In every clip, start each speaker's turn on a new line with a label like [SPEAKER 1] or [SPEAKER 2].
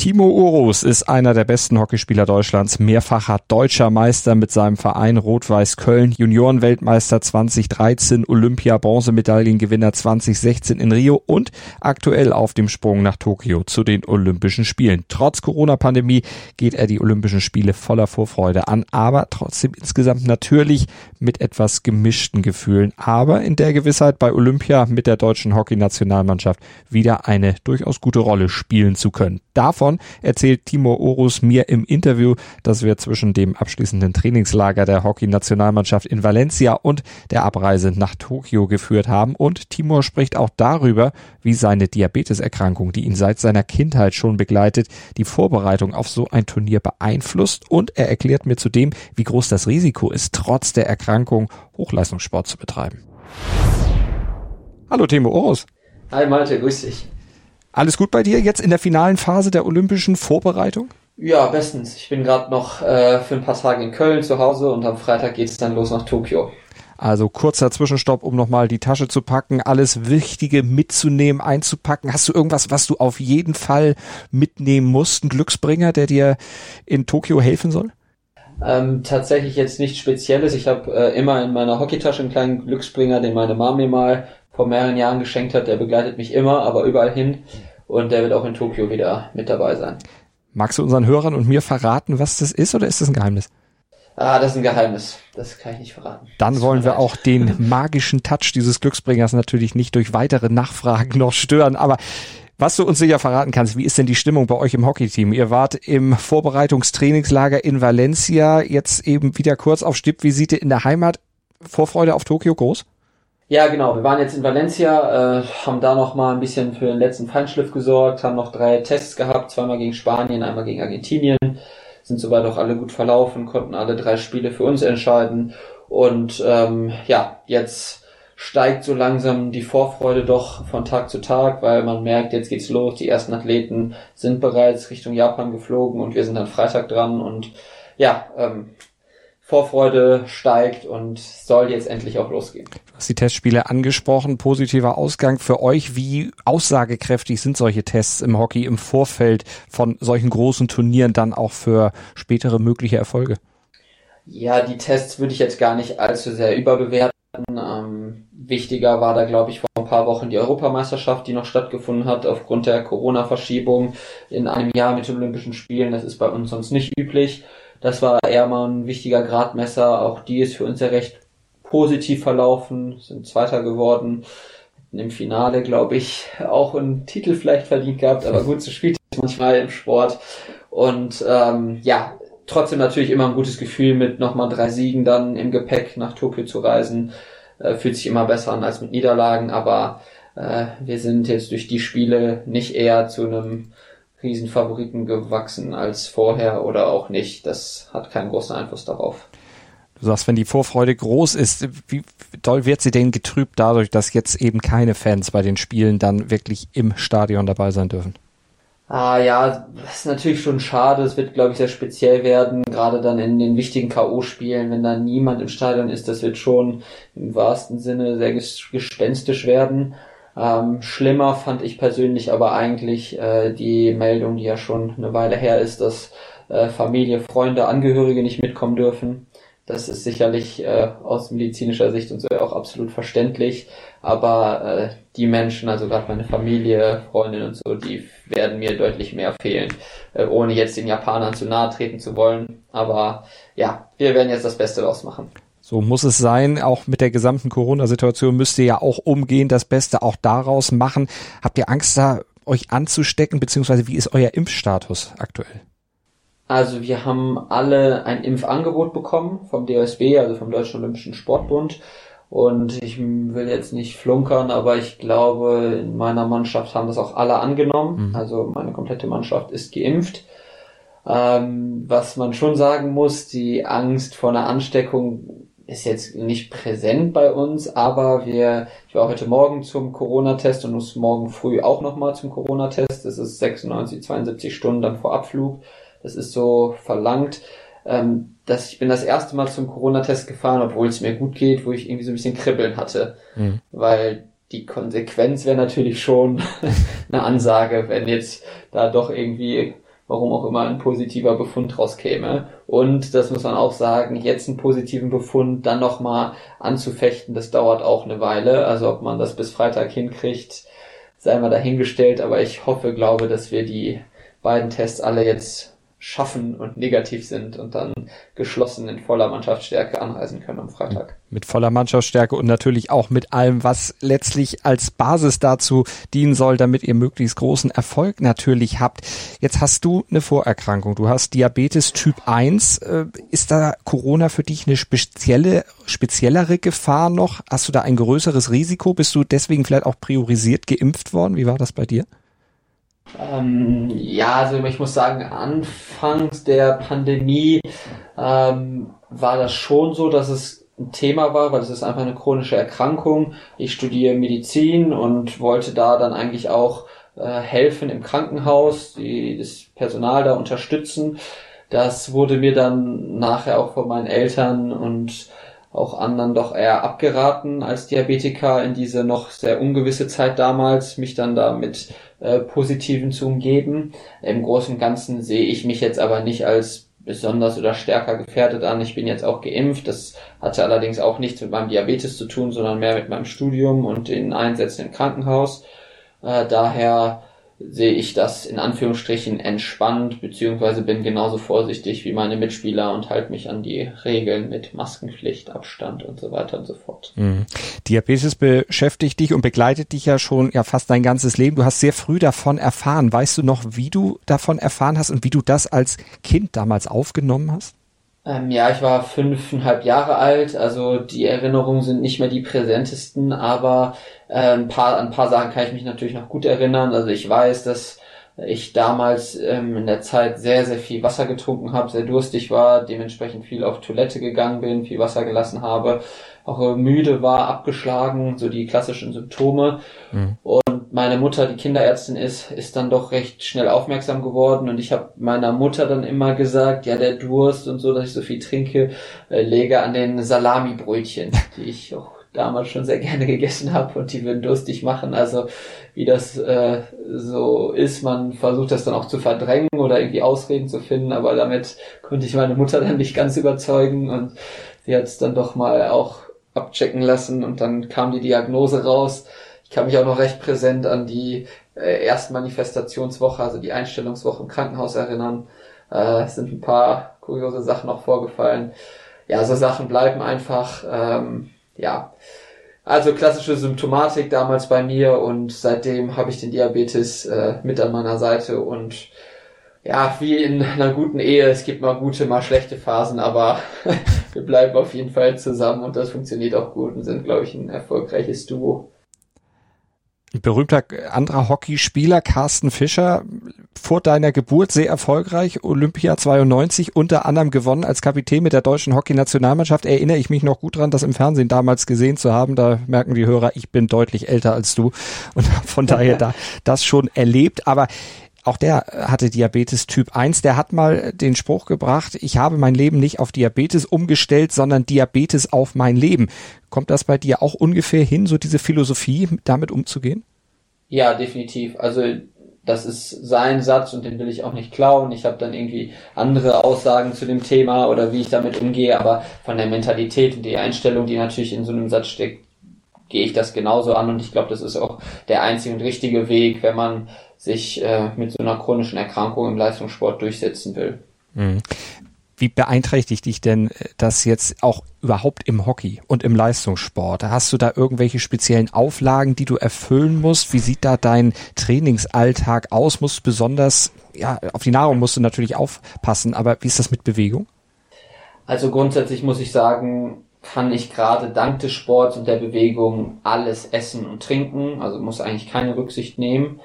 [SPEAKER 1] Timo Urus ist einer der besten Hockeyspieler Deutschlands, mehrfacher deutscher Meister mit seinem Verein Rot-Weiß Köln, Juniorenweltmeister 2013, Olympia-Bronzemedaillengewinner 2016 in Rio und aktuell auf dem Sprung nach Tokio zu den Olympischen Spielen. Trotz Corona-Pandemie geht er die Olympischen Spiele voller Vorfreude an, aber trotzdem insgesamt natürlich mit etwas gemischten Gefühlen, aber in der Gewissheit bei Olympia mit der deutschen Hockeynationalmannschaft wieder eine durchaus gute Rolle spielen zu können. Davon Davon erzählt Timo Orus mir im Interview, das wir zwischen dem abschließenden Trainingslager der Hockey-Nationalmannschaft in Valencia und der Abreise nach Tokio geführt haben. Und Timur spricht auch darüber, wie seine Diabeteserkrankung, die ihn seit seiner Kindheit schon begleitet, die Vorbereitung auf so ein Turnier beeinflusst. Und er erklärt mir zudem, wie groß das Risiko ist, trotz der Erkrankung Hochleistungssport zu betreiben. Hallo Timo Orus.
[SPEAKER 2] Hi Malte, grüß dich.
[SPEAKER 1] Alles gut bei dir jetzt in der finalen Phase der olympischen Vorbereitung?
[SPEAKER 2] Ja, bestens. Ich bin gerade noch äh, für ein paar Tage in Köln zu Hause und am Freitag geht es dann los nach Tokio.
[SPEAKER 1] Also kurzer Zwischenstopp, um nochmal die Tasche zu packen, alles Wichtige mitzunehmen, einzupacken. Hast du irgendwas, was du auf jeden Fall mitnehmen musst? Ein Glücksbringer, der dir in Tokio helfen soll?
[SPEAKER 2] Ähm, tatsächlich jetzt nichts Spezielles. Ich habe äh, immer in meiner Hockeytasche einen kleinen Glücksbringer, den meine Mom mir mal vor mehreren Jahren geschenkt hat. Der begleitet mich immer, aber überall hin. Und der wird auch in Tokio wieder mit dabei sein.
[SPEAKER 1] Magst du unseren Hörern und mir verraten, was das ist oder ist das ein Geheimnis?
[SPEAKER 2] Ah, das ist ein Geheimnis. Das kann ich nicht verraten.
[SPEAKER 1] Dann wollen wir auch den magischen Touch dieses Glücksbringers natürlich nicht durch weitere Nachfragen noch stören. Aber was du uns sicher verraten kannst, wie ist denn die Stimmung bei euch im Hockeyteam? Ihr wart im Vorbereitungstrainingslager in Valencia, jetzt eben wieder kurz auf Stippvisite in der Heimat. Vorfreude auf Tokio groß?
[SPEAKER 2] Ja, genau. Wir waren jetzt in Valencia, äh, haben da noch mal ein bisschen für den letzten Feinschliff gesorgt, haben noch drei Tests gehabt, zweimal gegen Spanien, einmal gegen Argentinien. Sind soweit auch alle gut verlaufen, konnten alle drei Spiele für uns entscheiden. Und ähm, ja, jetzt steigt so langsam die Vorfreude doch von Tag zu Tag, weil man merkt, jetzt geht's los, die ersten Athleten sind bereits Richtung Japan geflogen und wir sind dann Freitag dran und ja, ähm, Vorfreude steigt und soll jetzt endlich auch losgehen.
[SPEAKER 1] Du hast die Testspiele angesprochen, positiver Ausgang für euch. Wie aussagekräftig sind solche Tests im Hockey im Vorfeld von solchen großen Turnieren dann auch für spätere mögliche Erfolge?
[SPEAKER 2] Ja, die Tests würde ich jetzt gar nicht allzu sehr überbewerten. Ähm, wichtiger war da, glaube ich, vor ein paar Wochen die Europameisterschaft, die noch stattgefunden hat aufgrund der Corona-Verschiebung in einem Jahr mit den Olympischen Spielen. Das ist bei uns sonst nicht üblich. Das war eher mal ein wichtiger Gradmesser. Auch die ist für uns ja recht positiv verlaufen, sind Zweiter geworden. Im Finale, glaube ich, auch einen Titel vielleicht verdient gehabt, aber gut, so spielt es manchmal im Sport. Und ähm, ja, trotzdem natürlich immer ein gutes Gefühl, mit nochmal drei Siegen dann im Gepäck nach Tokio zu reisen. Äh, fühlt sich immer besser an als mit Niederlagen, aber äh, wir sind jetzt durch die Spiele nicht eher zu einem Riesenfavoriten gewachsen als vorher oder auch nicht. Das hat keinen großen Einfluss darauf.
[SPEAKER 1] Du sagst, wenn die Vorfreude groß ist, wie doll wird sie denn getrübt dadurch, dass jetzt eben keine Fans bei den Spielen dann wirklich im Stadion dabei sein dürfen?
[SPEAKER 2] Ah ja, das ist natürlich schon schade. Es wird, glaube ich, sehr speziell werden, gerade dann in den wichtigen K.O.-Spielen, wenn da niemand im Stadion ist. Das wird schon im wahrsten Sinne sehr gespenstisch werden. Ähm, schlimmer fand ich persönlich aber eigentlich äh, die Meldung, die ja schon eine Weile her ist, dass äh, Familie, Freunde, Angehörige nicht mitkommen dürfen. Das ist sicherlich äh, aus medizinischer Sicht und so auch absolut verständlich. Aber äh, die Menschen, also gerade meine Familie, Freundin und so, die werden mir deutlich mehr fehlen, äh, ohne jetzt den Japanern zu nahe treten zu wollen. Aber ja, wir werden jetzt das Beste daraus machen.
[SPEAKER 1] So muss es sein. Auch mit der gesamten Corona-Situation müsst ihr ja auch umgehen, das Beste auch daraus machen. Habt ihr Angst, da euch anzustecken, beziehungsweise wie ist euer Impfstatus aktuell?
[SPEAKER 2] Also wir haben alle ein Impfangebot bekommen vom DOSB, also vom Deutschen Olympischen Sportbund. Und ich will jetzt nicht flunkern, aber ich glaube, in meiner Mannschaft haben das auch alle angenommen. Mhm. Also meine komplette Mannschaft ist geimpft. Ähm, was man schon sagen muss, die Angst vor einer Ansteckung ist jetzt nicht präsent bei uns, aber wir, ich war heute Morgen zum Corona-Test und muss morgen früh auch nochmal zum Corona-Test. Das ist 96, 72 Stunden dann vor Abflug. Das ist so verlangt. ähm, dass ich bin das erste Mal zum Corona-Test gefahren, obwohl es mir gut geht, wo ich irgendwie so ein bisschen Kribbeln hatte. Mhm. Weil die Konsequenz wäre natürlich schon eine Ansage, wenn jetzt da doch irgendwie, warum auch immer, ein positiver Befund rauskäme. Und das muss man auch sagen, jetzt einen positiven Befund dann nochmal anzufechten, das dauert auch eine Weile. Also ob man das bis Freitag hinkriegt, sei mal dahingestellt, aber ich hoffe, glaube, dass wir die beiden Tests alle jetzt schaffen und negativ sind und dann geschlossen in voller Mannschaftsstärke anreisen können am Freitag.
[SPEAKER 1] Mit voller Mannschaftsstärke und natürlich auch mit allem, was letztlich als Basis dazu dienen soll, damit ihr möglichst großen Erfolg natürlich habt. Jetzt hast du eine Vorerkrankung. Du hast Diabetes Typ 1. Äh, ist da Corona für dich eine spezielle, speziellere Gefahr noch? Hast du da ein größeres Risiko? Bist du deswegen vielleicht auch priorisiert geimpft worden? Wie war das bei dir?
[SPEAKER 2] Ähm, ja, also ich muss sagen, anfangs der Pandemie ähm, war das schon so, dass es ein Thema war, weil es ist einfach eine chronische Erkrankung. Ich studiere Medizin und wollte da dann eigentlich auch äh, helfen im Krankenhaus, die, das Personal da unterstützen. Das wurde mir dann nachher auch von meinen Eltern und auch anderen doch eher abgeraten als Diabetiker in diese noch sehr ungewisse Zeit damals, mich dann da mit äh, Positiven zu umgeben. Im Großen und Ganzen sehe ich mich jetzt aber nicht als besonders oder stärker gefährdet an. Ich bin jetzt auch geimpft. Das hatte allerdings auch nichts mit meinem Diabetes zu tun, sondern mehr mit meinem Studium und den Einsätzen im Krankenhaus. Äh, daher sehe ich das in Anführungsstrichen entspannt, beziehungsweise bin genauso vorsichtig wie meine Mitspieler und halte mich an die Regeln mit Maskenpflicht, Abstand und so weiter und so fort.
[SPEAKER 1] Mhm. Diabetes beschäftigt dich und begleitet dich ja schon ja fast dein ganzes Leben. Du hast sehr früh davon erfahren. Weißt du noch, wie du davon erfahren hast und wie du das als Kind damals aufgenommen hast?
[SPEAKER 2] Ähm, ja, ich war fünfeinhalb Jahre alt, also die Erinnerungen sind nicht mehr die präsentesten, aber äh, ein paar, an ein paar Sachen kann ich mich natürlich noch gut erinnern. Also ich weiß, dass ich damals ähm, in der Zeit sehr, sehr viel Wasser getrunken habe, sehr durstig war, dementsprechend viel auf Toilette gegangen bin, viel Wasser gelassen habe, auch äh, müde war, abgeschlagen, so die klassischen Symptome. Mhm. Und meine Mutter, die Kinderärztin ist, ist dann doch recht schnell aufmerksam geworden und ich habe meiner Mutter dann immer gesagt, ja, der Durst und so, dass ich so viel trinke, äh, lege an den Salamibrötchen, die ich auch damals schon sehr gerne gegessen habe und die würden durstig machen. Also wie das äh, so ist, man versucht das dann auch zu verdrängen oder irgendwie Ausreden zu finden, aber damit konnte ich meine Mutter dann nicht ganz überzeugen und sie hat es dann doch mal auch abchecken lassen und dann kam die Diagnose raus. Ich kann mich auch noch recht präsent an die äh, erste Manifestationswoche, also die Einstellungswoche im Krankenhaus erinnern. Äh, es sind ein paar kuriose Sachen noch vorgefallen. Ja, so Sachen bleiben einfach. Ähm, ja, also klassische Symptomatik damals bei mir und seitdem habe ich den Diabetes äh, mit an meiner Seite und ja, wie in einer guten Ehe, es gibt mal gute, mal schlechte Phasen, aber wir bleiben auf jeden Fall zusammen und das funktioniert auch gut und sind, glaube ich, ein erfolgreiches Duo
[SPEAKER 1] berühmter anderer Hockeyspieler Carsten Fischer vor deiner Geburt sehr erfolgreich Olympia 92 unter anderem gewonnen als Kapitän mit der deutschen Hockeynationalmannschaft. Erinnere ich mich noch gut dran das im Fernsehen damals gesehen zu haben. Da merken die Hörer ich bin deutlich älter als du. Und von daher da das schon erlebt. Aber auch der hatte Diabetes Typ 1, der hat mal den Spruch gebracht, ich habe mein Leben nicht auf Diabetes umgestellt, sondern Diabetes auf mein Leben. Kommt das bei dir auch ungefähr hin, so diese Philosophie, damit umzugehen?
[SPEAKER 2] Ja, definitiv. Also das ist sein Satz und den will ich auch nicht klauen. Ich habe dann irgendwie andere Aussagen zu dem Thema oder wie ich damit umgehe, aber von der Mentalität und die Einstellung, die natürlich in so einem Satz steckt, gehe ich das genauso an und ich glaube, das ist auch der einzige und richtige Weg, wenn man sich äh, mit so einer chronischen Erkrankung im Leistungssport durchsetzen will. Mhm.
[SPEAKER 1] Wie beeinträchtigt dich denn äh, das jetzt auch überhaupt im Hockey und im Leistungssport? Hast du da irgendwelche speziellen Auflagen, die du erfüllen musst? Wie sieht da dein Trainingsalltag aus? Musst du besonders, ja, auf die Nahrung musst du natürlich aufpassen, aber wie ist das mit Bewegung?
[SPEAKER 2] Also grundsätzlich muss ich sagen, kann ich gerade dank des Sports und der Bewegung alles essen und trinken, also muss eigentlich keine Rücksicht nehmen.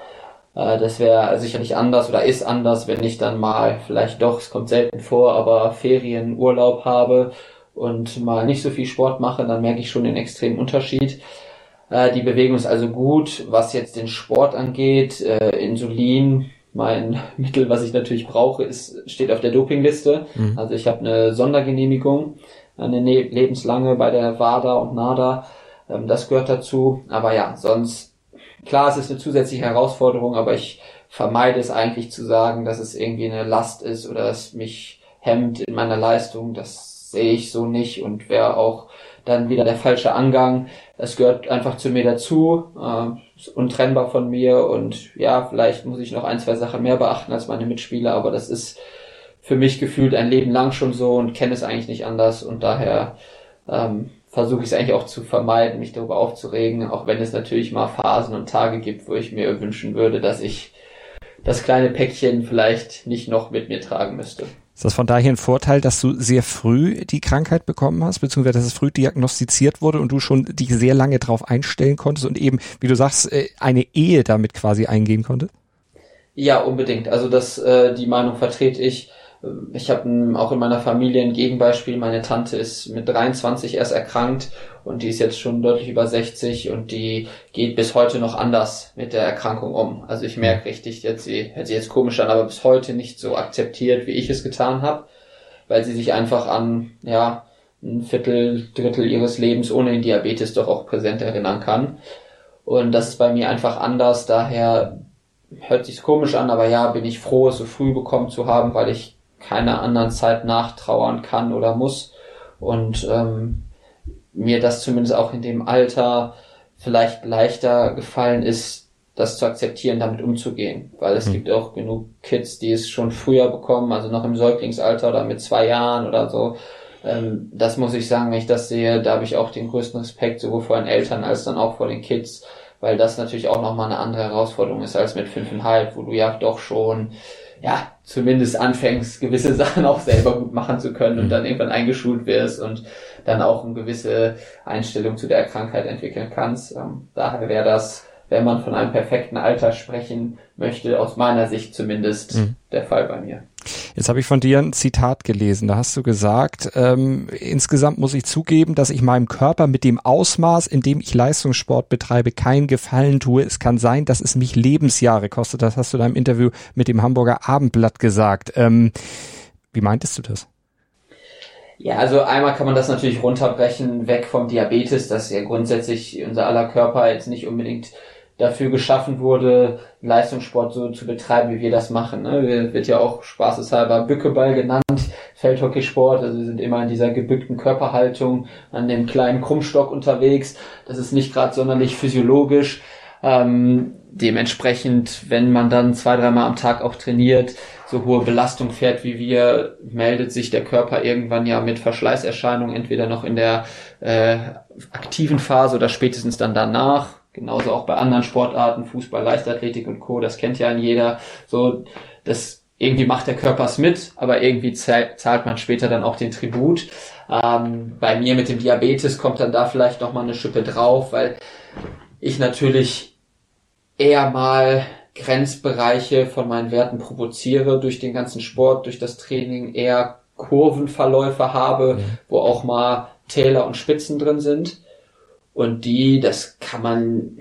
[SPEAKER 2] Äh, das wäre sicherlich anders oder ist anders, wenn ich dann mal vielleicht doch, es kommt selten vor, aber Ferien, Urlaub habe und mal nicht so viel Sport mache, dann merke ich schon den extremen Unterschied. Äh, die Bewegung ist also gut. Was jetzt den Sport angeht, äh, Insulin mein Mittel, was ich natürlich brauche, ist, steht auf der Dopingliste. Mhm. Also ich habe eine Sondergenehmigung, eine ne lebenslange bei der WADA und NADA. Ähm, das gehört dazu. Aber ja, sonst, klar, es ist eine zusätzliche Herausforderung, aber ich vermeide es eigentlich zu sagen, dass es irgendwie eine Last ist oder es mich hemmt in meiner Leistung. Das sehe ich so nicht und wäre auch dann wieder der falsche Angang. Es gehört einfach zu mir dazu, äh, ist untrennbar von mir und ja, vielleicht muss ich noch ein, zwei Sachen mehr beachten als meine Mitspieler, aber das ist für mich gefühlt ein Leben lang schon so und kenne es eigentlich nicht anders und daher ähm, versuche ich es eigentlich auch zu vermeiden, mich darüber aufzuregen, auch wenn es natürlich mal Phasen und Tage gibt, wo ich mir wünschen würde, dass ich das kleine Päckchen vielleicht nicht noch mit mir tragen müsste.
[SPEAKER 1] Ist das von daher ein Vorteil, dass du sehr früh die Krankheit bekommen hast, beziehungsweise dass es früh diagnostiziert wurde und du schon dich sehr lange darauf einstellen konntest und eben, wie du sagst, äh, eine Ehe damit quasi eingehen konntest?
[SPEAKER 2] Ja, unbedingt. Also das, äh, die Meinung vertrete ich. Ich habe auch in meiner Familie ein Gegenbeispiel. Meine Tante ist mit 23 erst erkrankt und die ist jetzt schon deutlich über 60 und die geht bis heute noch anders mit der Erkrankung um. Also ich merke richtig, jetzt sie hört sich jetzt komisch an, aber bis heute nicht so akzeptiert, wie ich es getan habe, weil sie sich einfach an ja ein Viertel, Drittel ihres Lebens ohne den Diabetes doch auch präsent erinnern kann. Und das ist bei mir einfach anders. Daher hört sich's komisch an, aber ja, bin ich froh, es so früh bekommen zu haben, weil ich keiner anderen Zeit nachtrauern kann oder muss. Und ähm, mir das zumindest auch in dem Alter vielleicht leichter gefallen ist, das zu akzeptieren, damit umzugehen. Weil es mhm. gibt auch genug Kids, die es schon früher bekommen, also noch im Säuglingsalter oder mit zwei Jahren oder so. Ähm, das muss ich sagen, wenn ich das sehe, da habe ich auch den größten Respekt sowohl vor den Eltern als dann auch vor den Kids, weil das natürlich auch nochmal eine andere Herausforderung ist als mit fünfeinhalb, wo du ja doch schon ja, zumindest anfängst, gewisse Sachen auch selber gut machen zu können und mhm. dann irgendwann eingeschult wirst und dann auch eine gewisse Einstellung zu der Krankheit entwickeln kannst. Ähm, daher wäre das, wenn man von einem perfekten Alter sprechen möchte, aus meiner Sicht zumindest mhm. der Fall bei mir.
[SPEAKER 1] Jetzt habe ich von dir ein Zitat gelesen. Da hast du gesagt, ähm, insgesamt muss ich zugeben, dass ich meinem Körper mit dem Ausmaß, in dem ich Leistungssport betreibe, keinen Gefallen tue. Es kann sein, dass es mich Lebensjahre kostet. Das hast du in einem Interview mit dem Hamburger Abendblatt gesagt. Ähm, wie meintest du das?
[SPEAKER 2] Ja, also einmal kann man das natürlich runterbrechen, weg vom Diabetes, dass ja grundsätzlich unser aller Körper jetzt nicht unbedingt dafür geschaffen wurde, Leistungssport so zu betreiben, wie wir das machen. Ne? Wird ja auch spaßeshalber Bückeball genannt, Feldhockeysport. Also wir sind immer in dieser gebückten Körperhaltung an dem kleinen Krummstock unterwegs. Das ist nicht gerade sonderlich physiologisch. Ähm, dementsprechend, wenn man dann zwei, dreimal am Tag auch trainiert, so hohe Belastung fährt wie wir, meldet sich der Körper irgendwann ja mit Verschleißerscheinungen, entweder noch in der äh, aktiven Phase oder spätestens dann danach Genauso auch bei anderen Sportarten, Fußball, Leichtathletik und Co. Das kennt ja jeder. So, das irgendwie macht der Körper es mit, aber irgendwie zahlt man später dann auch den Tribut. Ähm, bei mir mit dem Diabetes kommt dann da vielleicht noch mal eine Schippe drauf, weil ich natürlich eher mal Grenzbereiche von meinen Werten provoziere durch den ganzen Sport, durch das Training, eher Kurvenverläufe habe, mhm. wo auch mal Täler und Spitzen drin sind. Und die, das kann man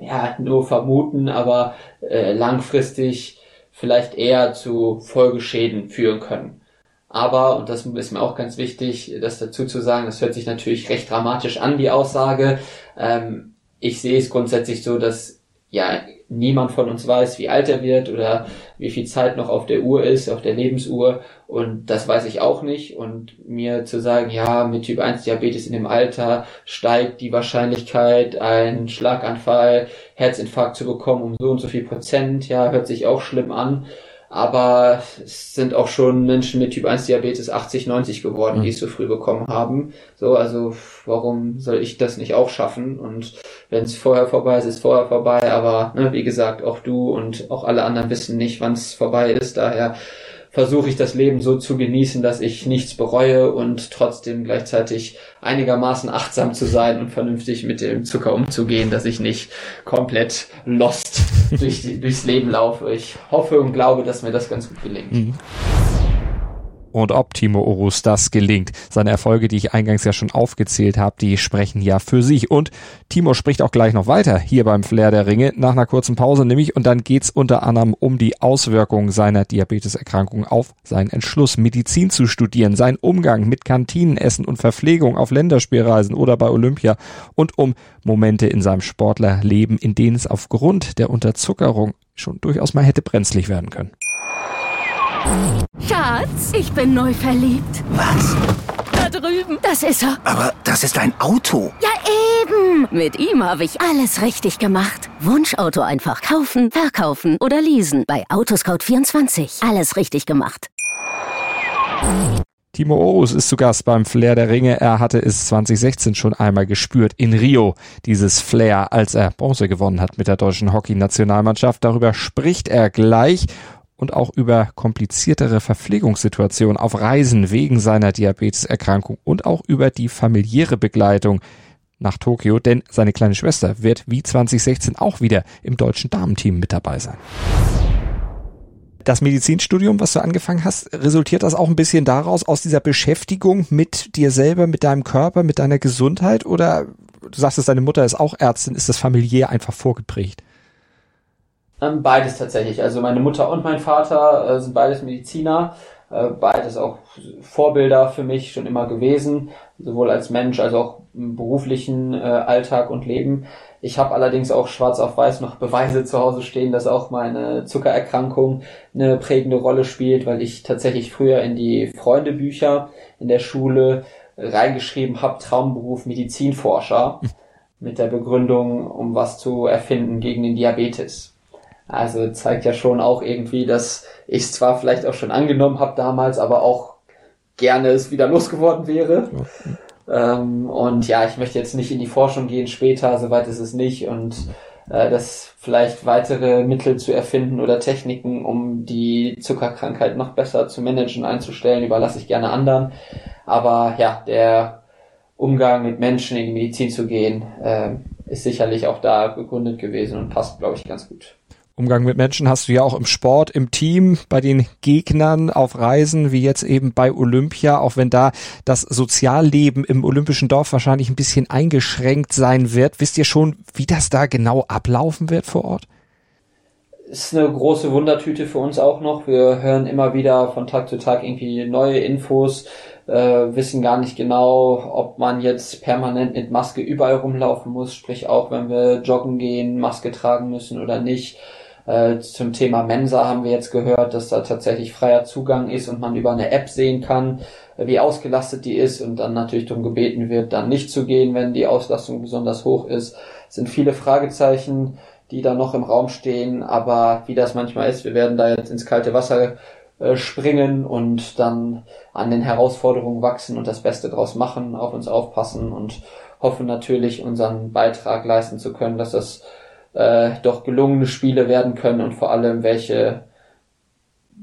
[SPEAKER 2] ja nur vermuten, aber äh, langfristig vielleicht eher zu Folgeschäden führen können. Aber, und das ist mir auch ganz wichtig, das dazu zu sagen, das hört sich natürlich recht dramatisch an, die Aussage. Ähm, ich sehe es grundsätzlich so, dass ja niemand von uns weiß, wie alt er wird oder wie viel Zeit noch auf der Uhr ist, auf der Lebensuhr. Und das weiß ich auch nicht. Und mir zu sagen, ja, mit Typ 1 Diabetes in dem Alter steigt die Wahrscheinlichkeit, einen Schlaganfall, Herzinfarkt zu bekommen um so und so viel Prozent, ja, hört sich auch schlimm an aber es sind auch schon Menschen mit Typ 1 Diabetes 80, 90 geworden, mhm. die es so früh bekommen haben. So, also warum soll ich das nicht auch schaffen? Und wenn es vorher vorbei ist, ist vorher vorbei, aber ne, wie gesagt, auch du und auch alle anderen wissen nicht, wann es vorbei ist. Daher versuche ich das Leben so zu genießen, dass ich nichts bereue und trotzdem gleichzeitig einigermaßen achtsam zu sein und vernünftig mit dem Zucker umzugehen, dass ich nicht komplett lost durch, durchs Leben laufe. Ich hoffe und glaube, dass mir das ganz gut gelingt. Mhm.
[SPEAKER 1] Und ob Timo Orus das gelingt. Seine Erfolge, die ich eingangs ja schon aufgezählt habe, die sprechen ja für sich. Und Timo spricht auch gleich noch weiter hier beim Flair der Ringe nach einer kurzen Pause nämlich. Und dann geht's unter anderem um die Auswirkungen seiner Diabeteserkrankung auf seinen Entschluss, Medizin zu studieren, seinen Umgang mit Kantinenessen und Verpflegung auf Länderspielreisen oder bei Olympia und um Momente in seinem Sportlerleben, in denen es aufgrund der Unterzuckerung schon durchaus mal hätte brenzlig werden können.
[SPEAKER 3] Schatz, ich bin neu verliebt.
[SPEAKER 4] Was?
[SPEAKER 3] Da drüben. Das ist er.
[SPEAKER 4] Aber das ist ein Auto.
[SPEAKER 3] Ja, eben. Mit ihm habe ich alles richtig gemacht. Wunschauto einfach kaufen, verkaufen oder leasen. Bei Autoscout24. Alles richtig gemacht.
[SPEAKER 1] Timo Orus ist zu Gast beim Flair der Ringe. Er hatte es 2016 schon einmal gespürt in Rio, dieses Flair, als er Bronze gewonnen hat mit der deutschen Hockey-Nationalmannschaft. Darüber spricht er gleich und auch über kompliziertere Verpflegungssituationen auf Reisen wegen seiner Diabeteserkrankung und auch über die familiäre Begleitung nach Tokio, denn seine kleine Schwester wird wie 2016 auch wieder im deutschen Damenteam mit dabei sein. Das Medizinstudium, was du angefangen hast, resultiert das auch ein bisschen daraus, aus dieser Beschäftigung mit dir selber, mit deinem Körper, mit deiner Gesundheit? Oder du sagst es, deine Mutter ist auch Ärztin, ist das familiär einfach vorgeprägt?
[SPEAKER 2] Ähm, beides tatsächlich. Also meine Mutter und mein Vater äh, sind beides Mediziner. Äh, beides auch Vorbilder für mich schon immer gewesen, sowohl als Mensch als auch im beruflichen äh, Alltag und Leben. Ich habe allerdings auch schwarz auf weiß noch Beweise zu Hause stehen, dass auch meine Zuckererkrankung eine prägende Rolle spielt, weil ich tatsächlich früher in die Freundebücher in der Schule reingeschrieben habe, Traumberuf Medizinforscher mit der Begründung, um was zu erfinden gegen den Diabetes. Also zeigt ja schon auch irgendwie, dass ich es zwar vielleicht auch schon angenommen habe damals, aber auch gerne es wieder losgeworden wäre. Ähm, und ja, ich möchte jetzt nicht in die Forschung gehen später, soweit ist es nicht. Und äh, das vielleicht weitere Mittel zu erfinden oder Techniken, um die Zuckerkrankheit noch besser zu managen, einzustellen, überlasse ich gerne anderen. Aber ja, der Umgang mit Menschen in die Medizin zu gehen, äh, ist sicherlich auch da begründet gewesen und passt, glaube ich, ganz gut.
[SPEAKER 1] Umgang mit Menschen hast du ja auch im Sport, im Team, bei den Gegnern auf Reisen, wie jetzt eben bei Olympia, auch wenn da das Sozialleben im olympischen Dorf wahrscheinlich ein bisschen eingeschränkt sein wird. Wisst ihr schon, wie das da genau ablaufen wird vor Ort?
[SPEAKER 2] Ist eine große Wundertüte für uns auch noch. Wir hören immer wieder von Tag zu Tag irgendwie neue Infos, äh, wissen gar nicht genau, ob man jetzt permanent mit Maske überall rumlaufen muss, sprich auch wenn wir joggen gehen, Maske tragen müssen oder nicht äh, zum Thema Mensa haben wir jetzt gehört, dass da tatsächlich freier Zugang ist und man über eine App sehen kann, wie ausgelastet die ist und dann natürlich darum gebeten wird, dann nicht zu gehen, wenn die Auslastung besonders hoch ist. Es sind viele Fragezeichen, die da noch im Raum stehen, aber wie das manchmal ist, wir werden da jetzt ins kalte Wasser äh, springen und dann an den Herausforderungen wachsen und das Beste draus machen, auf uns aufpassen und hoffen natürlich unseren Beitrag leisten zu können, dass das äh, doch gelungene Spiele werden können und vor allem welche,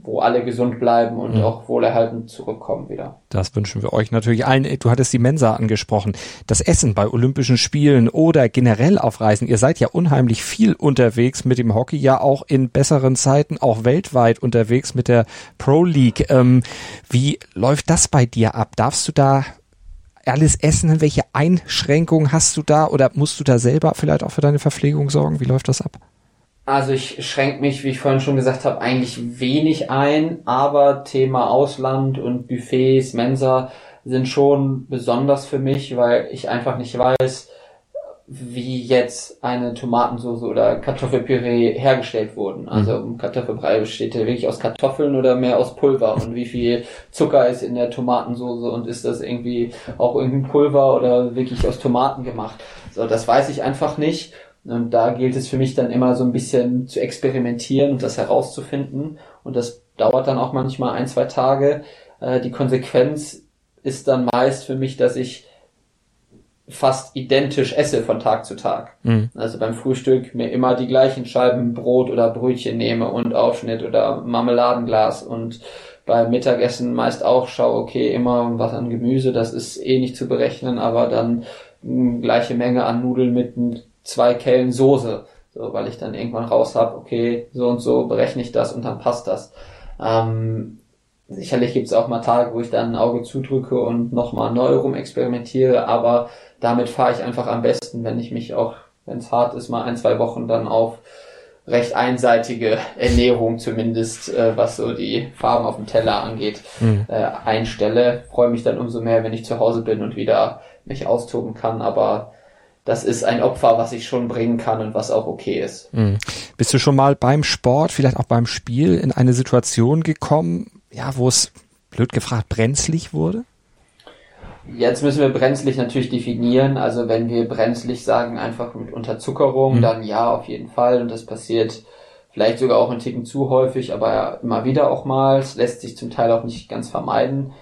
[SPEAKER 2] wo alle gesund bleiben und mhm. auch wohlerhaltend zurückkommen wieder.
[SPEAKER 1] Das wünschen wir euch natürlich allen. Du hattest die Mensa angesprochen. Das Essen bei Olympischen Spielen oder generell auf Reisen. Ihr seid ja unheimlich viel unterwegs mit dem Hockey, ja auch in besseren Zeiten, auch weltweit unterwegs mit der Pro League. Ähm, wie läuft das bei dir ab? Darfst du da alles essen? Welche Einschränkungen hast du da oder musst du da selber vielleicht auch für deine Verpflegung sorgen? Wie läuft das ab?
[SPEAKER 2] Also ich schränke mich, wie ich vorhin schon gesagt habe, eigentlich wenig ein, aber Thema Ausland und Buffets, Mensa sind schon besonders für mich, weil ich einfach nicht weiß, wie jetzt eine Tomatensauce oder Kartoffelpüree hergestellt wurden. Also mhm. Kartoffelbrei besteht der wirklich aus Kartoffeln oder mehr aus Pulver und wie viel Zucker ist in der Tomatensauce und ist das irgendwie auch irgendein Pulver oder wirklich aus Tomaten gemacht. So, das weiß ich einfach nicht. Und da gilt es für mich dann immer so ein bisschen zu experimentieren und das herauszufinden. Und das dauert dann auch manchmal ein, zwei Tage. Äh, die Konsequenz ist dann meist für mich, dass ich fast identisch esse von Tag zu Tag. Mhm. Also beim Frühstück mir immer die gleichen Scheiben Brot oder Brötchen nehme und Aufschnitt oder Marmeladenglas und beim Mittagessen meist auch schaue, okay, immer was an Gemüse, das ist eh nicht zu berechnen, aber dann gleiche Menge an Nudeln mit zwei Kellen Soße, so, weil ich dann irgendwann raus habe, okay, so und so berechne ich das und dann passt das. Ähm, Sicherlich gibt es auch mal Tage, wo ich dann ein Auge zudrücke und nochmal neu rum experimentiere, aber damit fahre ich einfach am besten, wenn ich mich auch, wenn es hart ist, mal ein, zwei Wochen dann auf recht einseitige Ernährung zumindest, äh, was so die Farben auf dem Teller angeht, mhm. äh, einstelle. Freue mich dann umso mehr, wenn ich zu Hause bin und wieder mich austoben kann, aber das ist ein Opfer, was ich schon bringen kann und was auch okay ist. Mhm.
[SPEAKER 1] Bist du schon mal beim Sport, vielleicht auch beim Spiel in eine Situation gekommen, ja, wo es blöd gefragt brenzlig wurde?
[SPEAKER 2] Jetzt müssen wir brenzlig natürlich definieren. Also wenn wir brenzlig sagen, einfach mit Unterzuckerung, mhm. dann ja, auf jeden Fall. Und das passiert vielleicht sogar auch ein Ticken zu häufig, aber immer wieder auch mal. Es lässt sich zum Teil auch nicht ganz vermeiden.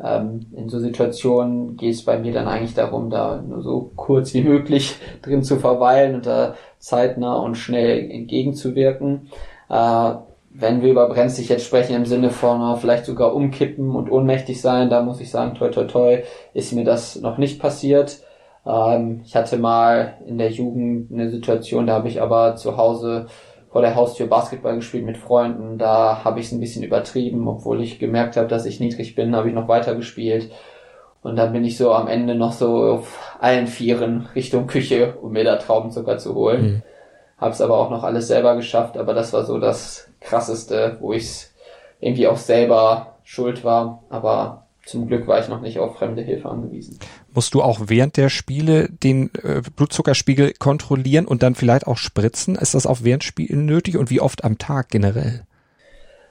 [SPEAKER 2] Ähm, in so Situationen geht es bei mir dann eigentlich darum, da nur so kurz wie möglich drin zu verweilen und da zeitnah und schnell entgegenzuwirken. Äh, wenn wir über brenzlig jetzt sprechen im Sinne von uh, vielleicht sogar umkippen und ohnmächtig sein, da muss ich sagen, toi toi toi, ist mir das noch nicht passiert. Ähm, ich hatte mal in der Jugend eine Situation, da habe ich aber zu Hause vor der Haustür Basketball gespielt mit Freunden. Da habe ich es ein bisschen übertrieben, obwohl ich gemerkt habe, dass ich niedrig bin, habe ich noch weiter gespielt. Und dann bin ich so am Ende noch so auf allen Vieren Richtung Küche, um mir da Traubenzucker zu holen. Mhm. Habe es aber auch noch alles selber geschafft, aber das war so das krasseste, wo ich irgendwie auch selber schuld war. Aber zum Glück war ich noch nicht auf fremde Hilfe angewiesen.
[SPEAKER 1] Musst du auch während der Spiele den äh, Blutzuckerspiegel kontrollieren und dann vielleicht auch spritzen? Ist das auch während Spielen nötig und wie oft am Tag generell?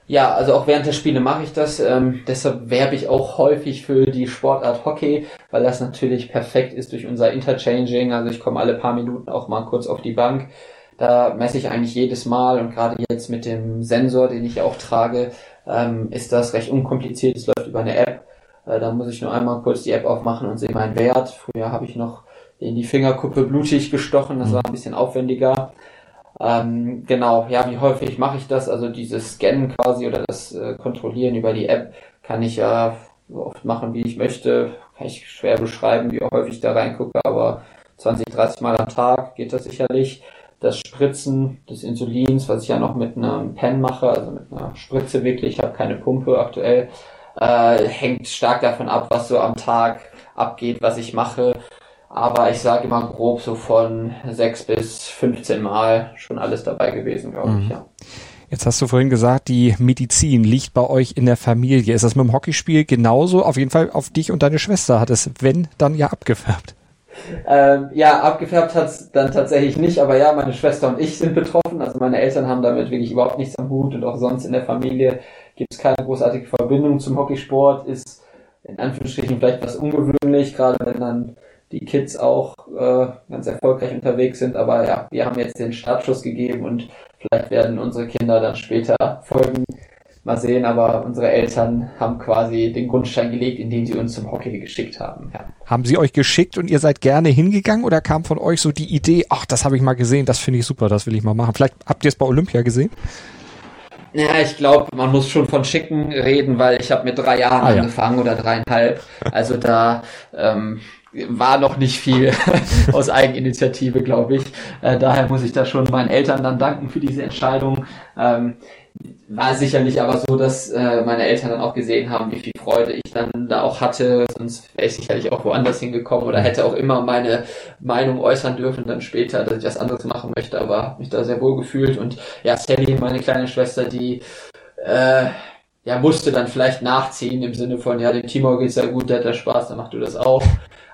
[SPEAKER 2] Ja, also auch während der Spiele mache ich das. Ähm, deshalb werbe ich auch häufig für die Sportart Hockey, weil das natürlich perfekt ist durch unser Interchanging. Also ich komme alle paar Minuten auch mal kurz auf die Bank da messe ich eigentlich jedes Mal und gerade jetzt mit dem Sensor, den ich auch trage, ähm, ist das recht unkompliziert. Es läuft über eine App. Äh, da muss ich nur einmal kurz die App aufmachen und sehe meinen Wert. Früher habe ich noch in die Fingerkuppe blutig gestochen. Das war ein bisschen aufwendiger. Ähm, genau, ja, wie häufig mache ich das? Also dieses Scannen quasi oder das äh, Kontrollieren über die App kann ich ja so oft machen, wie ich möchte. Kann ich schwer beschreiben, wie häufig ich da reingucke, aber 20, 30 Mal am Tag geht das sicherlich das Spritzen des Insulins, was ich ja noch mit einem Pen mache, also mit einer Spritze wirklich, ich habe keine Pumpe aktuell, äh, hängt stark davon ab, was so am Tag abgeht, was ich mache. Aber ich sage immer grob so von sechs bis 15 Mal schon alles dabei gewesen, glaube mhm. ich, ja.
[SPEAKER 1] Jetzt hast du vorhin gesagt, die Medizin liegt bei euch in der Familie. Ist das mit dem Hockeyspiel genauso? Auf jeden Fall auf dich und deine Schwester hat es, wenn, dann ja abgefärbt.
[SPEAKER 2] Ähm, ja, abgefärbt hat's dann tatsächlich nicht, aber ja, meine Schwester und ich sind betroffen. Also meine Eltern haben damit wirklich überhaupt nichts am Hut und auch sonst in der Familie gibt es keine großartige Verbindung zum Hockeysport. Ist in Anführungsstrichen vielleicht was ungewöhnlich, gerade wenn dann die Kids auch äh, ganz erfolgreich unterwegs sind. Aber ja, wir haben jetzt den Startschuss gegeben und vielleicht werden unsere Kinder dann später folgen. Mal sehen, aber unsere Eltern haben quasi den Grundstein gelegt, indem sie uns zum Hockey geschickt haben. Ja.
[SPEAKER 1] Haben sie euch geschickt und ihr seid gerne hingegangen oder kam von euch so die Idee, ach, das habe ich mal gesehen, das finde ich super, das will ich mal machen. Vielleicht habt ihr es bei Olympia gesehen?
[SPEAKER 2] Ja, ich glaube, man muss schon von Schicken reden, weil ich habe mit drei Jahren ah, angefangen ja. oder dreieinhalb. Also da ähm, war noch nicht viel aus Eigeninitiative, glaube ich. Äh, daher muss ich da schon meinen Eltern dann danken für diese Entscheidung. Ähm, war sicherlich aber so, dass äh, meine Eltern dann auch gesehen haben, wie viel Freude ich dann da auch hatte. Sonst wäre ich sicherlich auch woanders hingekommen oder hätte auch immer meine Meinung äußern dürfen dann später, dass ich was anderes machen möchte, aber mich da sehr wohl gefühlt. Und ja, Sally, meine kleine Schwester, die äh, ja, musste dann vielleicht nachziehen im Sinne von, ja, dem Timor geht's ja gut, der hat da Spaß, dann mach du das auch.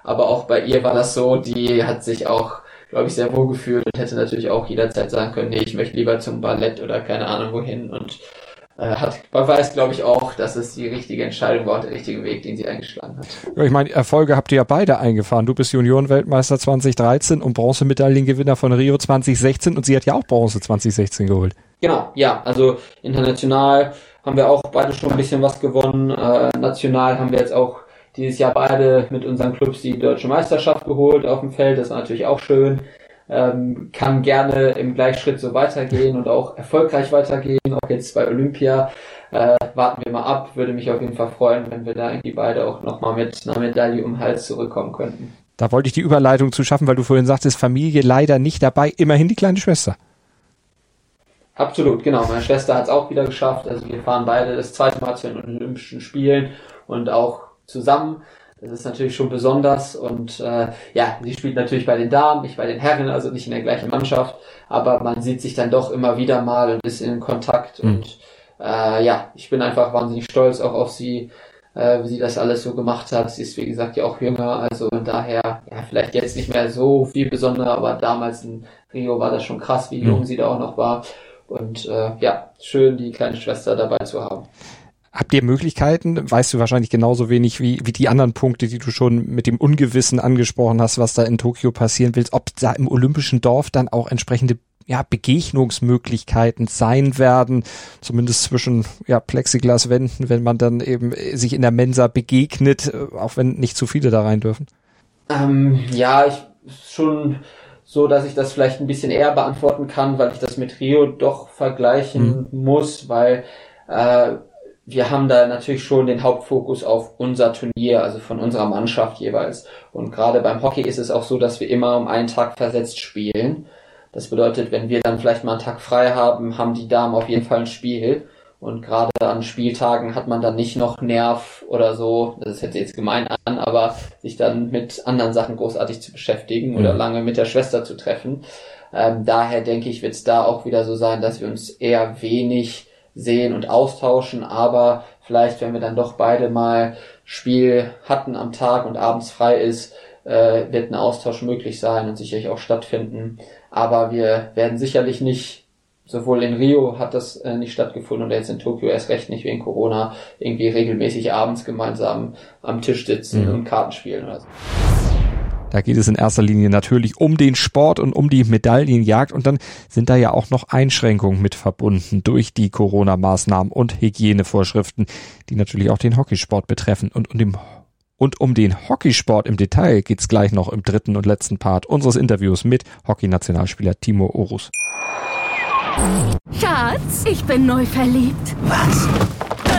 [SPEAKER 2] Aber auch bei ihr war das so, die hat sich auch glaube ich, sehr wohl gefühlt und hätte natürlich auch jederzeit sagen können, nee, ich möchte lieber zum Ballett oder keine Ahnung wohin und äh, hat, man weiß, glaube ich, auch, dass es die richtige Entscheidung war, der richtige Weg, den sie eingeschlagen hat.
[SPEAKER 1] Ich meine, Erfolge habt ihr ja beide eingefahren. Du bist Juniorenweltmeister 2013 und Bronzemedaillengewinner von Rio 2016 und sie hat ja auch Bronze 2016 geholt.
[SPEAKER 2] Genau, ja, also international haben wir auch beide schon ein bisschen was gewonnen. Äh, national haben wir jetzt auch dieses Jahr beide mit unseren Clubs die deutsche Meisterschaft geholt auf dem Feld. Das war natürlich auch schön. Ähm, kann gerne im Gleichschritt so weitergehen und auch erfolgreich weitergehen, auch jetzt bei Olympia. Äh, warten wir mal ab. Würde mich auf jeden Fall freuen, wenn wir da irgendwie beide auch nochmal mit einer Medaille um den Hals zurückkommen könnten.
[SPEAKER 1] Da wollte ich die Überleitung zu schaffen, weil du vorhin sagtest, Familie leider nicht dabei, immerhin die kleine Schwester.
[SPEAKER 2] Absolut, genau. Meine Schwester hat es auch wieder geschafft. Also wir fahren beide das zweite Mal zu den Olympischen Spielen und auch zusammen. Das ist natürlich schon besonders und äh, ja, sie spielt natürlich bei den Damen, nicht bei den Herren, also nicht in der gleichen Mannschaft, aber man sieht sich dann doch immer wieder mal und ist in Kontakt mhm. und äh, ja, ich bin einfach wahnsinnig stolz auch auf sie, äh, wie sie das alles so gemacht hat. Sie ist wie gesagt ja auch jünger, also daher ja vielleicht jetzt nicht mehr so viel besonder, aber damals in Rio war das schon krass, wie jung mhm. sie da auch noch war und äh, ja, schön die kleine Schwester dabei zu haben.
[SPEAKER 1] Habt ihr Möglichkeiten, weißt du wahrscheinlich genauso wenig wie, wie die anderen Punkte, die du schon mit dem Ungewissen angesprochen hast, was da in Tokio passieren will, ob da im Olympischen Dorf dann auch entsprechende ja, Begegnungsmöglichkeiten sein werden, zumindest zwischen ja, Plexiglaswänden, wenn man dann eben sich in der Mensa begegnet, auch wenn nicht zu viele da rein dürfen?
[SPEAKER 2] Ähm, ja, ich schon so, dass ich das vielleicht ein bisschen eher beantworten kann, weil ich das mit Rio doch vergleichen mhm. muss, weil äh, wir haben da natürlich schon den Hauptfokus auf unser Turnier, also von unserer Mannschaft jeweils. Und gerade beim Hockey ist es auch so, dass wir immer um einen Tag versetzt spielen. Das bedeutet, wenn wir dann vielleicht mal einen Tag frei haben, haben die Damen auf jeden Fall ein Spiel. Und gerade an Spieltagen hat man dann nicht noch Nerv oder so, das ist jetzt jetzt gemein an, aber sich dann mit anderen Sachen großartig zu beschäftigen oder mhm. lange mit der Schwester zu treffen. Ähm, daher denke ich, wird es da auch wieder so sein, dass wir uns eher wenig sehen und austauschen, aber vielleicht, wenn wir dann doch beide mal Spiel hatten am Tag und abends frei ist, äh, wird ein Austausch möglich sein und sicherlich auch stattfinden. Aber wir werden sicherlich nicht, sowohl in Rio hat das äh, nicht stattgefunden oder jetzt in Tokio erst recht nicht wegen Corona, irgendwie regelmäßig abends gemeinsam am Tisch sitzen mhm. und Karten spielen oder so.
[SPEAKER 1] Da geht es in erster Linie natürlich um den Sport und um die Medaillenjagd und dann sind da ja auch noch Einschränkungen mit verbunden durch die Corona-Maßnahmen und Hygienevorschriften, die natürlich auch den Hockeysport betreffen und um den und um den Hockeysport im Detail geht's gleich noch im dritten und letzten Part unseres Interviews mit Hockeynationalspieler Timo Orus.
[SPEAKER 3] Schatz, ich bin neu verliebt.
[SPEAKER 4] Was?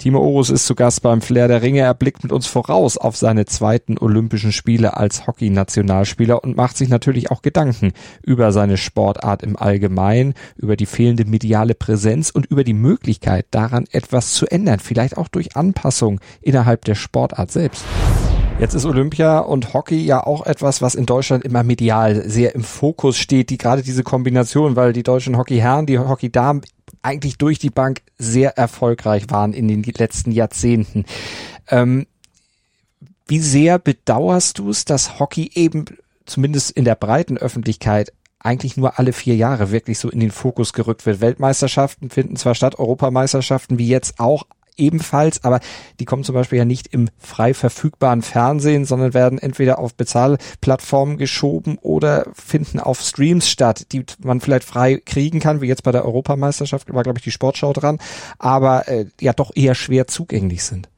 [SPEAKER 1] Timo Orus ist zu Gast beim Flair der Ringe. Er blickt mit uns voraus auf seine zweiten Olympischen Spiele als Hockey-Nationalspieler und macht sich natürlich auch Gedanken über seine Sportart im Allgemeinen, über die fehlende mediale Präsenz und über die Möglichkeit, daran etwas zu ändern, vielleicht auch durch Anpassung innerhalb der Sportart selbst. Jetzt ist Olympia und Hockey ja auch etwas, was in Deutschland immer medial sehr im Fokus steht, die gerade diese Kombination, weil die deutschen Hockeyherren, die Hockeydamen eigentlich durch die Bank sehr erfolgreich waren in den letzten Jahrzehnten. Ähm, wie sehr bedauerst du es, dass Hockey eben zumindest in der breiten Öffentlichkeit eigentlich nur alle vier Jahre wirklich so in den Fokus gerückt wird. Weltmeisterschaften finden zwar statt, Europameisterschaften wie jetzt auch, ebenfalls, aber die kommen zum Beispiel ja nicht im frei verfügbaren Fernsehen, sondern werden entweder auf Bezahlplattformen geschoben oder finden auf Streams statt, die man vielleicht frei kriegen kann, wie jetzt bei der Europameisterschaft war, glaube ich, die Sportschau dran, aber äh, ja doch eher schwer zugänglich sind.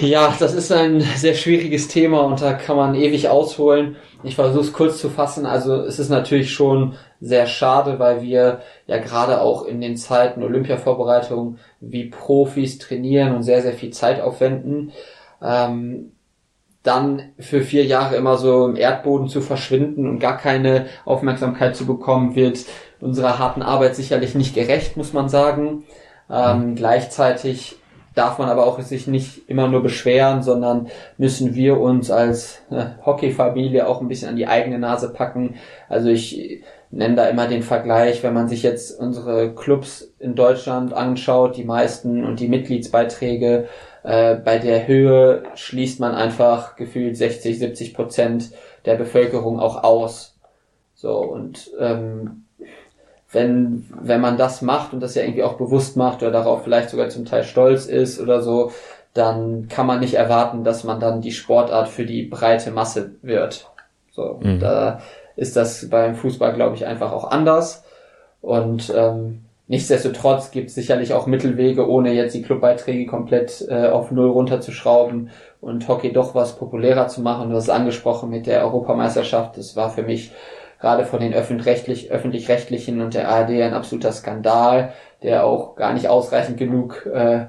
[SPEAKER 2] Ja, das ist ein sehr schwieriges Thema und da kann man ewig ausholen. Ich versuche es kurz zu fassen. Also es ist natürlich schon sehr schade, weil wir ja gerade auch in den Zeiten Olympia-Vorbereitung wie Profis trainieren und sehr, sehr viel Zeit aufwenden. Ähm, dann für vier Jahre immer so im Erdboden zu verschwinden und gar keine Aufmerksamkeit zu bekommen, wird unserer harten Arbeit sicherlich nicht gerecht, muss man sagen. Ähm, gleichzeitig darf man aber auch sich nicht immer nur beschweren, sondern müssen wir uns als äh, Hockeyfamilie auch ein bisschen an die eigene Nase packen. Also ich nenne da immer den Vergleich, wenn man sich jetzt unsere Clubs in Deutschland anschaut, die meisten und die Mitgliedsbeiträge, äh, bei der Höhe schließt man einfach gefühlt 60, 70 Prozent der Bevölkerung auch aus. So, und ähm, wenn, wenn man das macht und das ja irgendwie auch bewusst macht oder darauf vielleicht sogar zum Teil stolz ist oder so, dann kann man nicht erwarten, dass man dann die Sportart für die breite Masse wird. So, mhm. da ist das beim Fußball, glaube ich, einfach auch anders. Und ähm, nichtsdestotrotz gibt es sicherlich auch Mittelwege, ohne jetzt die Clubbeiträge komplett äh, auf Null runterzuschrauben und Hockey doch was populärer zu machen. Du hast es angesprochen mit der Europameisterschaft. Das war für mich gerade von den öffentlich-rechtlichen öffentlich und der ARD ein absoluter Skandal, der auch gar nicht ausreichend genug äh,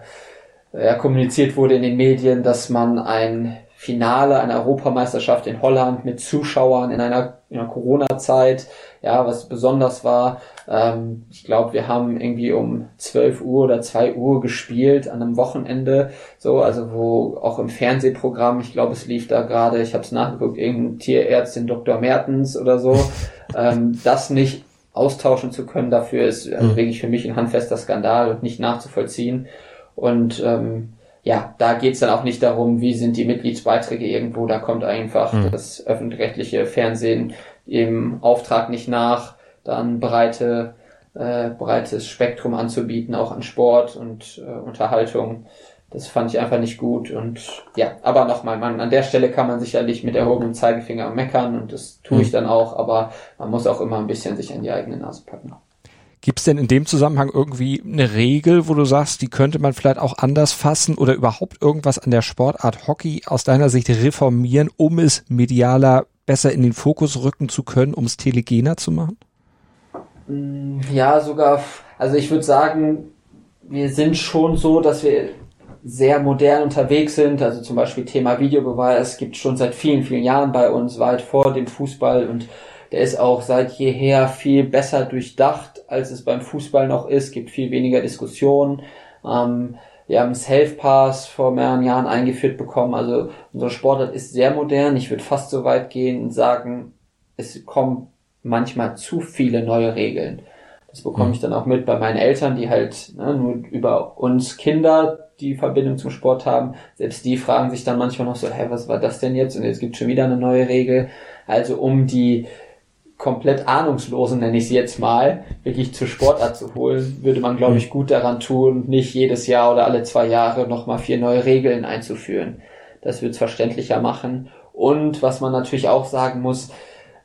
[SPEAKER 2] kommuniziert wurde in den Medien, dass man ein Finale einer Europameisterschaft in Holland mit Zuschauern in einer, in einer Corona-Zeit, ja, was besonders war. Ähm, ich glaube, wir haben irgendwie um 12 Uhr oder 2 Uhr gespielt an einem Wochenende, so, also wo auch im Fernsehprogramm, ich glaube, es lief da gerade, ich habe es nachgeguckt, irgendein Tierärztin Dr. Mertens oder so, ähm, das nicht austauschen zu können, dafür ist also wirklich für mich ein handfester Skandal und nicht nachzuvollziehen. Und ähm, ja, da geht's dann auch nicht darum, wie sind die Mitgliedsbeiträge irgendwo, da kommt einfach mhm. das öffentlich-rechtliche Fernsehen im Auftrag nicht nach, dann breite, äh, breites Spektrum anzubieten, auch an Sport und äh, Unterhaltung. Das fand ich einfach nicht gut und ja, aber nochmal, man, an der Stelle kann man sicherlich mit erhobenem Zeigefinger meckern und das tue ich mhm. dann auch, aber man muss auch immer ein bisschen sich an die eigene Nase packen.
[SPEAKER 1] Gibt es denn in dem Zusammenhang irgendwie eine Regel, wo du sagst, die könnte man vielleicht auch anders fassen oder überhaupt irgendwas an der Sportart Hockey aus deiner Sicht reformieren, um es medialer besser in den Fokus rücken zu können, um es telegener zu machen?
[SPEAKER 2] Mm, ja, sogar, also ich würde sagen, wir sind schon so, dass wir sehr modern unterwegs sind. Also zum Beispiel Thema Videobeweis gibt schon seit vielen, vielen Jahren bei uns, weit vor dem Fußball und der ist auch seit jeher viel besser durchdacht, als es beim Fußball noch ist, gibt viel weniger Diskussionen. Ähm, wir haben Self Pass vor mehreren Jahren eingeführt bekommen. Also unsere Sportart ist sehr modern. Ich würde fast so weit gehen und sagen, es kommen manchmal zu viele neue Regeln. Das bekomme mhm. ich dann auch mit bei meinen Eltern, die halt ne, nur über uns Kinder die Verbindung zum Sport haben. Selbst die fragen sich dann manchmal noch so, hä, was war das denn jetzt? Und jetzt gibt schon wieder eine neue Regel. Also um die komplett Ahnungslosen, nenne ich sie jetzt mal, wirklich zur Sportart zu holen, würde man, glaube ich, gut daran tun, nicht jedes Jahr oder alle zwei Jahre nochmal vier neue Regeln einzuführen. Das wird es verständlicher machen. Und was man natürlich auch sagen muss,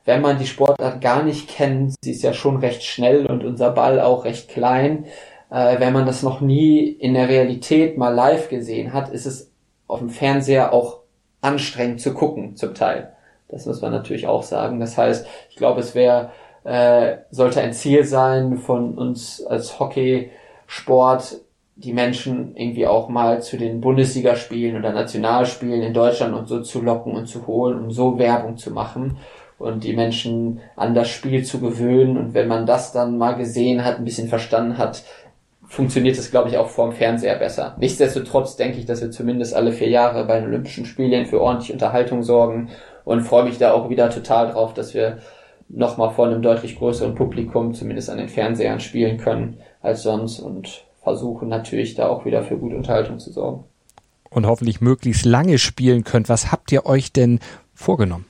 [SPEAKER 2] wenn man die Sportart gar nicht kennt, sie ist ja schon recht schnell und unser Ball auch recht klein, äh, wenn man das noch nie in der Realität mal live gesehen hat, ist es auf dem Fernseher auch anstrengend zu gucken, zum Teil. Das muss man natürlich auch sagen. Das heißt, ich glaube, es wäre, äh, sollte ein Ziel sein von uns als Hockeysport, die Menschen irgendwie auch mal zu den Bundesligaspielen oder Nationalspielen in Deutschland und so zu locken und zu holen, um so Werbung zu machen und die Menschen an das Spiel zu gewöhnen. Und wenn man das dann mal gesehen hat, ein bisschen verstanden hat, funktioniert es, glaube ich, auch vorm Fernseher besser. Nichtsdestotrotz denke ich, dass wir zumindest alle vier Jahre bei den Olympischen Spielen für ordentliche Unterhaltung sorgen und freue mich da auch wieder total drauf, dass wir nochmal vor einem deutlich größeren Publikum zumindest an den Fernsehern spielen können als sonst und versuchen natürlich da auch wieder für gute Unterhaltung zu sorgen.
[SPEAKER 1] Und hoffentlich möglichst lange spielen könnt. Was habt ihr euch denn vorgenommen?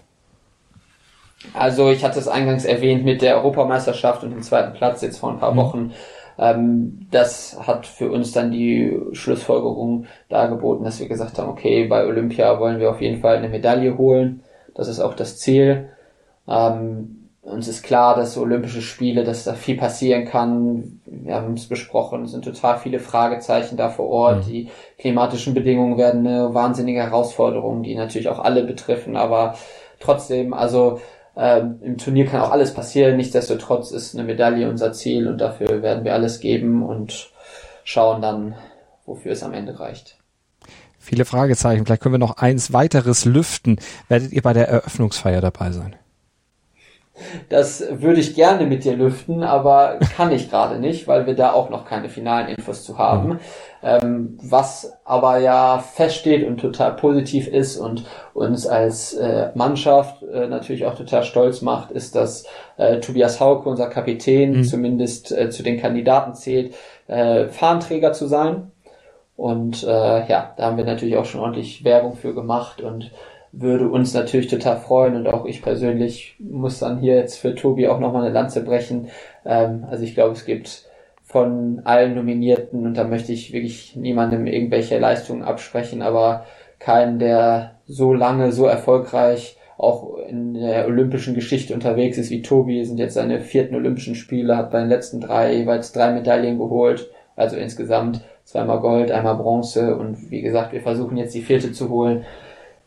[SPEAKER 2] Also ich hatte es eingangs erwähnt mit der Europameisterschaft und dem zweiten Platz jetzt vor ein paar mhm. Wochen. Ähm, das hat für uns dann die Schlussfolgerung dargeboten, dass wir gesagt haben, okay, bei Olympia wollen wir auf jeden Fall eine Medaille holen. Das ist auch das Ziel. Ähm, uns ist klar, dass Olympische Spiele, dass da viel passieren kann. Wir haben es besprochen, es sind total viele Fragezeichen da vor Ort. Mhm. Die klimatischen Bedingungen werden eine wahnsinnige Herausforderung, die natürlich auch alle betreffen, aber trotzdem, also ähm, im Turnier kann auch alles passieren. Nichtsdestotrotz ist eine Medaille unser Ziel und dafür werden wir alles geben und schauen dann, wofür es am Ende reicht.
[SPEAKER 1] Viele Fragezeichen. Vielleicht können wir noch eins weiteres lüften. Werdet ihr bei der Eröffnungsfeier dabei sein?
[SPEAKER 2] Das würde ich gerne mit dir lüften, aber kann ich gerade nicht, weil wir da auch noch keine finalen Infos zu haben. Mhm. Ähm, was aber ja feststeht und total positiv ist und uns als äh, Mannschaft äh, natürlich auch total stolz macht, ist, dass äh, Tobias Hauke, unser Kapitän, mhm. zumindest äh, zu den Kandidaten zählt, äh, Fahnenträger zu sein und äh, ja, da haben wir natürlich auch schon ordentlich Werbung für gemacht und würde uns natürlich total freuen und auch ich persönlich muss dann hier jetzt für Tobi auch nochmal eine Lanze brechen. Ähm, also ich glaube, es gibt von allen Nominierten und da möchte ich wirklich niemandem irgendwelche Leistungen absprechen, aber keinen, der so lange, so erfolgreich auch in der olympischen Geschichte unterwegs ist wie Tobi, sind jetzt seine vierten Olympischen Spiele, hat bei den letzten drei jeweils drei Medaillen geholt, also insgesamt zweimal Gold, einmal Bronze und wie gesagt, wir versuchen jetzt die vierte zu holen.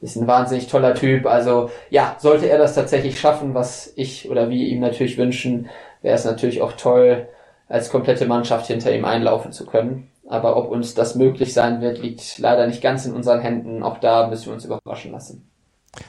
[SPEAKER 2] ist ein wahnsinnig toller Typ. Also ja, sollte er das tatsächlich schaffen, was ich oder wir ihm natürlich wünschen, wäre es natürlich auch toll, als komplette Mannschaft hinter ihm einlaufen zu können. Aber ob uns das möglich sein wird, liegt leider nicht ganz in unseren Händen. Auch da müssen wir uns überraschen lassen.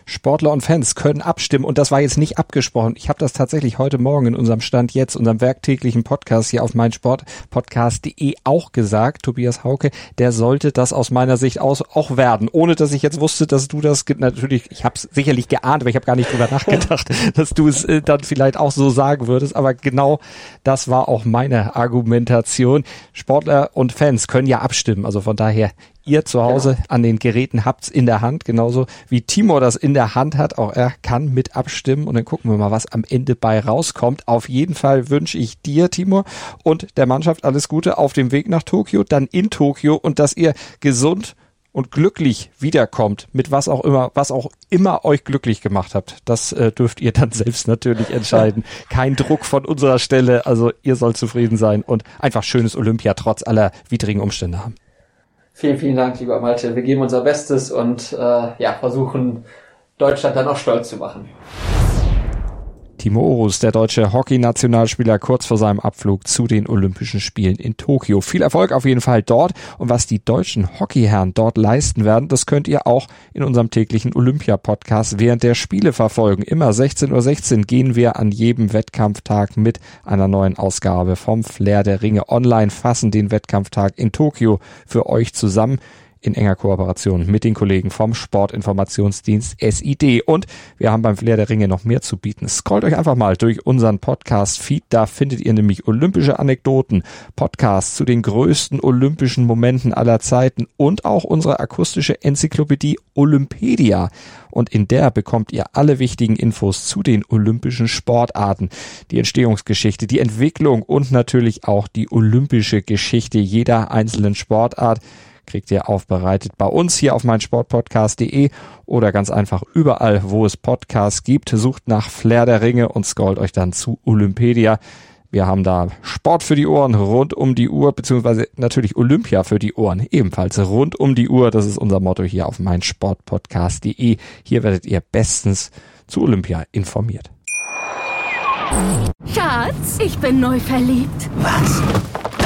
[SPEAKER 1] Sportler und Fans können abstimmen und das war jetzt nicht abgesprochen. Ich habe das tatsächlich heute Morgen in unserem Stand jetzt, unserem werktäglichen Podcast hier auf meinsportpodcast.de auch gesagt, Tobias Hauke, der sollte das aus meiner Sicht aus auch werden, ohne dass ich jetzt wusste, dass du das natürlich, ich habe es sicherlich geahnt, aber ich habe gar nicht drüber nachgedacht, dass du es äh, dann vielleicht auch so sagen würdest, aber genau das war auch meine Argumentation. Sportler und Fans können ja abstimmen, also von daher ihr zu Hause genau. an den Geräten habt's in der Hand, genauso wie Timo das in der Hand hat. Auch er kann mit abstimmen und dann gucken wir mal, was am Ende bei rauskommt. Auf jeden Fall wünsche ich dir, Timo, und der Mannschaft alles Gute auf dem Weg nach Tokio, dann in Tokio und dass ihr gesund und glücklich wiederkommt, mit was auch immer, was auch immer euch glücklich gemacht habt. Das äh, dürft ihr dann selbst natürlich entscheiden. Kein Druck von unserer Stelle, also ihr sollt zufrieden sein und einfach schönes Olympia trotz aller widrigen Umstände haben.
[SPEAKER 2] Vielen, vielen Dank, lieber Malte. Wir geben unser Bestes und äh, ja, versuchen Deutschland dann auch stolz zu machen.
[SPEAKER 1] Timo Orus, der deutsche Hockey-Nationalspieler, kurz vor seinem Abflug zu den Olympischen Spielen in Tokio. Viel Erfolg auf jeden Fall dort. Und was die deutschen Hockeyherren dort leisten werden, das könnt ihr auch in unserem täglichen Olympia-Podcast während der Spiele verfolgen. Immer 16.16 Uhr 16 gehen wir an jedem Wettkampftag mit einer neuen Ausgabe vom Flair der Ringe online, fassen den Wettkampftag in Tokio für euch zusammen in enger Kooperation mit den Kollegen vom Sportinformationsdienst SID. Und wir haben beim Flair der Ringe noch mehr zu bieten. Scrollt euch einfach mal durch unseren Podcast-Feed. Da findet ihr nämlich olympische Anekdoten, Podcasts zu den größten olympischen Momenten aller Zeiten und auch unsere akustische Enzyklopädie Olympedia. Und in der bekommt ihr alle wichtigen Infos zu den olympischen Sportarten, die Entstehungsgeschichte, die Entwicklung und natürlich auch die olympische Geschichte jeder einzelnen Sportart kriegt ihr aufbereitet bei uns hier auf meinsportpodcast.de oder ganz einfach überall, wo es Podcasts gibt. Sucht nach Flair der Ringe und scrollt euch dann zu Olympedia. Wir haben da Sport für die Ohren rund um die Uhr, beziehungsweise natürlich Olympia für die Ohren, ebenfalls rund um die Uhr. Das ist unser Motto hier auf meinsportpodcast.de. Hier werdet ihr bestens zu Olympia informiert.
[SPEAKER 3] Schatz, ich bin neu verliebt.
[SPEAKER 4] Was?